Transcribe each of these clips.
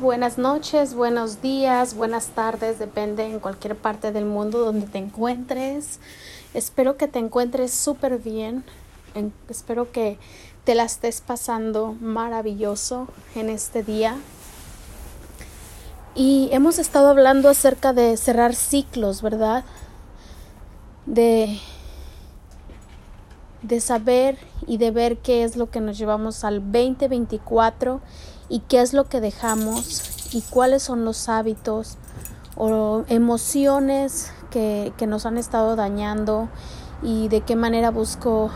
buenas noches, buenos días, buenas tardes, depende en cualquier parte del mundo donde te encuentres. Espero que te encuentres súper bien. espero que te la estés pasando maravilloso en este día. Y hemos estado hablando acerca de cerrar ciclos, ¿verdad? De, de saber y de ver qué es lo que nos llevamos al 2024 y qué es lo que dejamos y cuáles son los hábitos o emociones que, que nos han estado dañando y de qué manera busco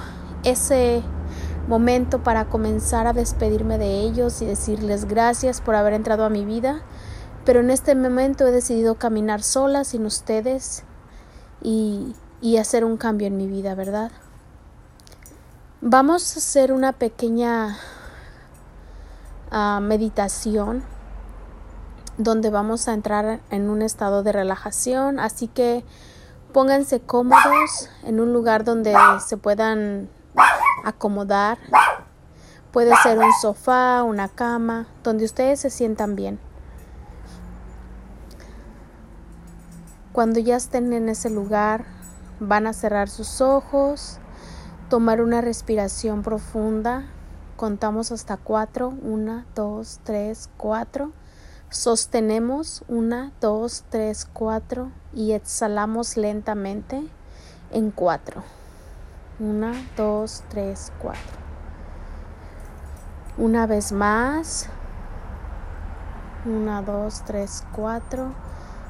ese momento para comenzar a despedirme de ellos y decirles gracias por haber entrado a mi vida. Pero en este momento he decidido caminar sola sin ustedes y, y hacer un cambio en mi vida, ¿verdad? Vamos a hacer una pequeña meditación donde vamos a entrar en un estado de relajación, así que pónganse cómodos en un lugar donde se puedan acomodar. Puede ser un sofá, una cama, donde ustedes se sientan bien. Cuando ya estén en ese lugar, van a cerrar sus ojos, tomar una respiración profunda Contamos hasta cuatro. Una, dos, tres, cuatro. Sostenemos. Una, dos, tres, cuatro. Y exhalamos lentamente en cuatro. Una, dos, tres, cuatro. Una vez más. Una, dos, tres, cuatro.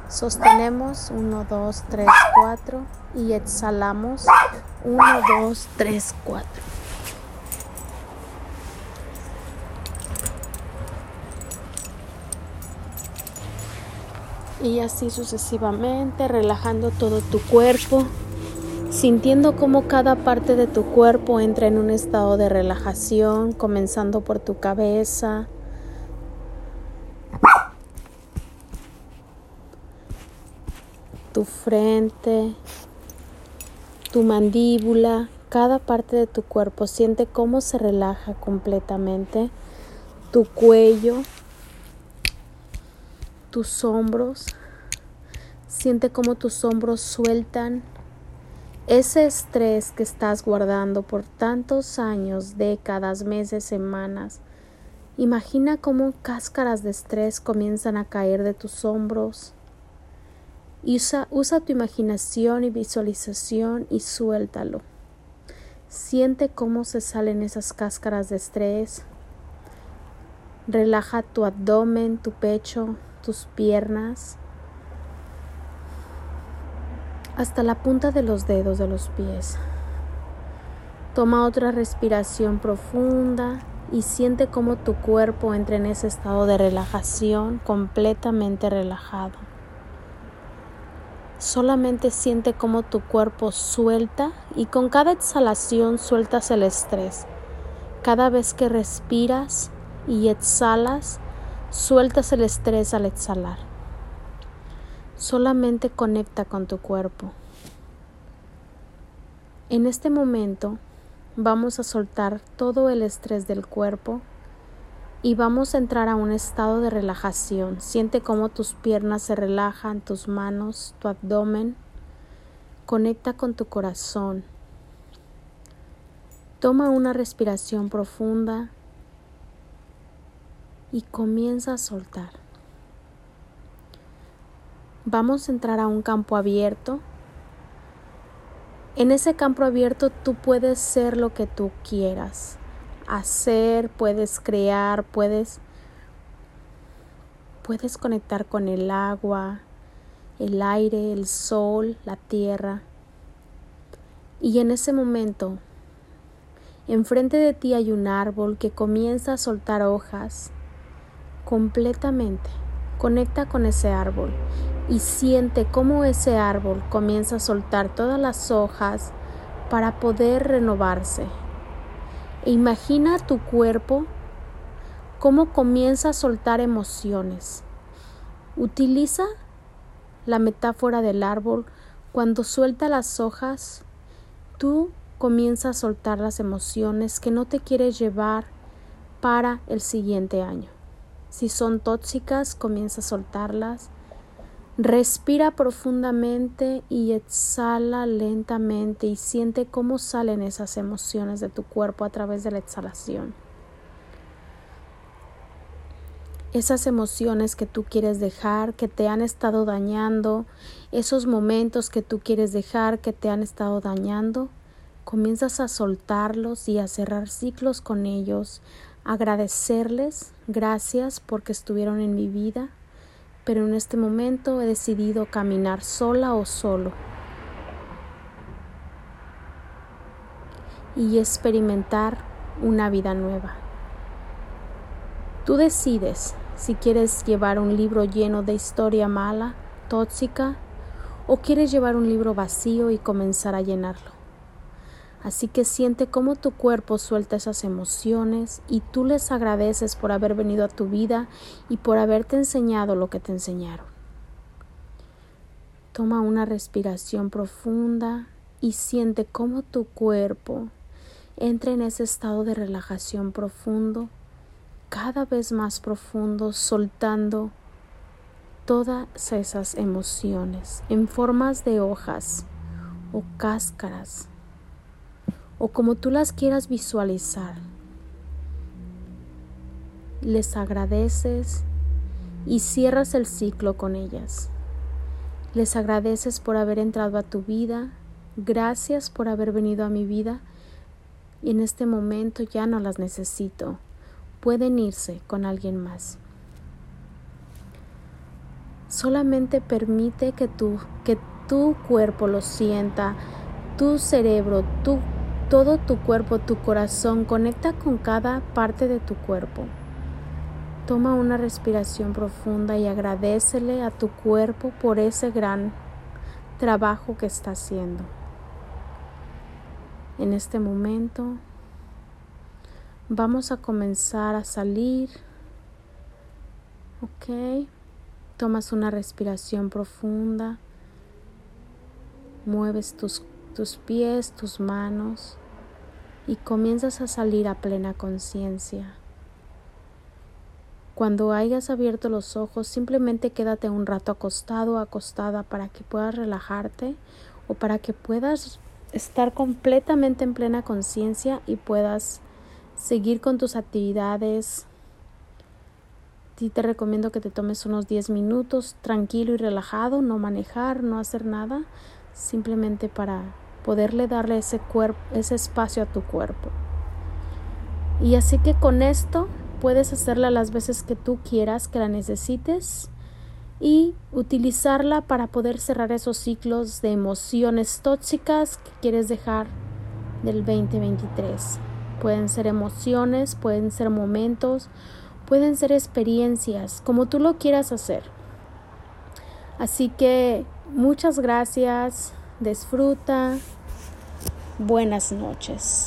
Sostenemos. Uno, dos, tres, cuatro. Y exhalamos. Uno, dos, tres, cuatro. Y así sucesivamente, relajando todo tu cuerpo, sintiendo cómo cada parte de tu cuerpo entra en un estado de relajación, comenzando por tu cabeza. Tu frente, tu mandíbula, cada parte de tu cuerpo siente cómo se relaja completamente. Tu cuello, tus hombros. Siente cómo tus hombros sueltan ese estrés que estás guardando por tantos años, décadas, meses, semanas. Imagina cómo cáscaras de estrés comienzan a caer de tus hombros. Usa, usa tu imaginación y visualización y suéltalo. Siente cómo se salen esas cáscaras de estrés. Relaja tu abdomen, tu pecho, tus piernas hasta la punta de los dedos de los pies. Toma otra respiración profunda y siente cómo tu cuerpo entra en ese estado de relajación completamente relajado. Solamente siente cómo tu cuerpo suelta y con cada exhalación sueltas el estrés. Cada vez que respiras y exhalas, Sueltas el estrés al exhalar. Solamente conecta con tu cuerpo. En este momento vamos a soltar todo el estrés del cuerpo y vamos a entrar a un estado de relajación. Siente cómo tus piernas se relajan, tus manos, tu abdomen. Conecta con tu corazón. Toma una respiración profunda y comienza a soltar. Vamos a entrar a un campo abierto. En ese campo abierto tú puedes ser lo que tú quieras. Hacer, puedes crear, puedes puedes conectar con el agua, el aire, el sol, la tierra. Y en ese momento, enfrente de ti hay un árbol que comienza a soltar hojas completamente. Conecta con ese árbol y siente cómo ese árbol comienza a soltar todas las hojas para poder renovarse. E imagina tu cuerpo cómo comienza a soltar emociones. Utiliza la metáfora del árbol. Cuando suelta las hojas, tú comienzas a soltar las emociones que no te quieres llevar para el siguiente año. Si son tóxicas, comienza a soltarlas. Respira profundamente y exhala lentamente y siente cómo salen esas emociones de tu cuerpo a través de la exhalación. Esas emociones que tú quieres dejar, que te han estado dañando, esos momentos que tú quieres dejar, que te han estado dañando, comienzas a soltarlos y a cerrar ciclos con ellos, agradecerles, gracias porque estuvieron en mi vida pero en este momento he decidido caminar sola o solo y experimentar una vida nueva. Tú decides si quieres llevar un libro lleno de historia mala, tóxica, o quieres llevar un libro vacío y comenzar a llenarlo. Así que siente cómo tu cuerpo suelta esas emociones y tú les agradeces por haber venido a tu vida y por haberte enseñado lo que te enseñaron. Toma una respiración profunda y siente cómo tu cuerpo entra en ese estado de relajación profundo, cada vez más profundo, soltando todas esas emociones en formas de hojas o cáscaras o como tú las quieras visualizar. Les agradeces y cierras el ciclo con ellas. Les agradeces por haber entrado a tu vida, gracias por haber venido a mi vida y en este momento ya no las necesito. Pueden irse con alguien más. Solamente permite que tu, que tu cuerpo lo sienta, tu cerebro, tu todo tu cuerpo, tu corazón, conecta con cada parte de tu cuerpo. Toma una respiración profunda y agradecele a tu cuerpo por ese gran trabajo que está haciendo. En este momento vamos a comenzar a salir. Ok. Tomas una respiración profunda. Mueves tus, tus pies, tus manos y comienzas a salir a plena conciencia. Cuando hayas abierto los ojos, simplemente quédate un rato acostado o acostada para que puedas relajarte o para que puedas estar completamente en plena conciencia y puedas seguir con tus actividades. Sí te recomiendo que te tomes unos 10 minutos tranquilo y relajado, no manejar, no hacer nada, simplemente para poderle darle ese, cuerpo, ese espacio a tu cuerpo. Y así que con esto puedes hacerla las veces que tú quieras, que la necesites y utilizarla para poder cerrar esos ciclos de emociones tóxicas que quieres dejar del 2023. Pueden ser emociones, pueden ser momentos, pueden ser experiencias, como tú lo quieras hacer. Así que muchas gracias disfruta. Buenas noches.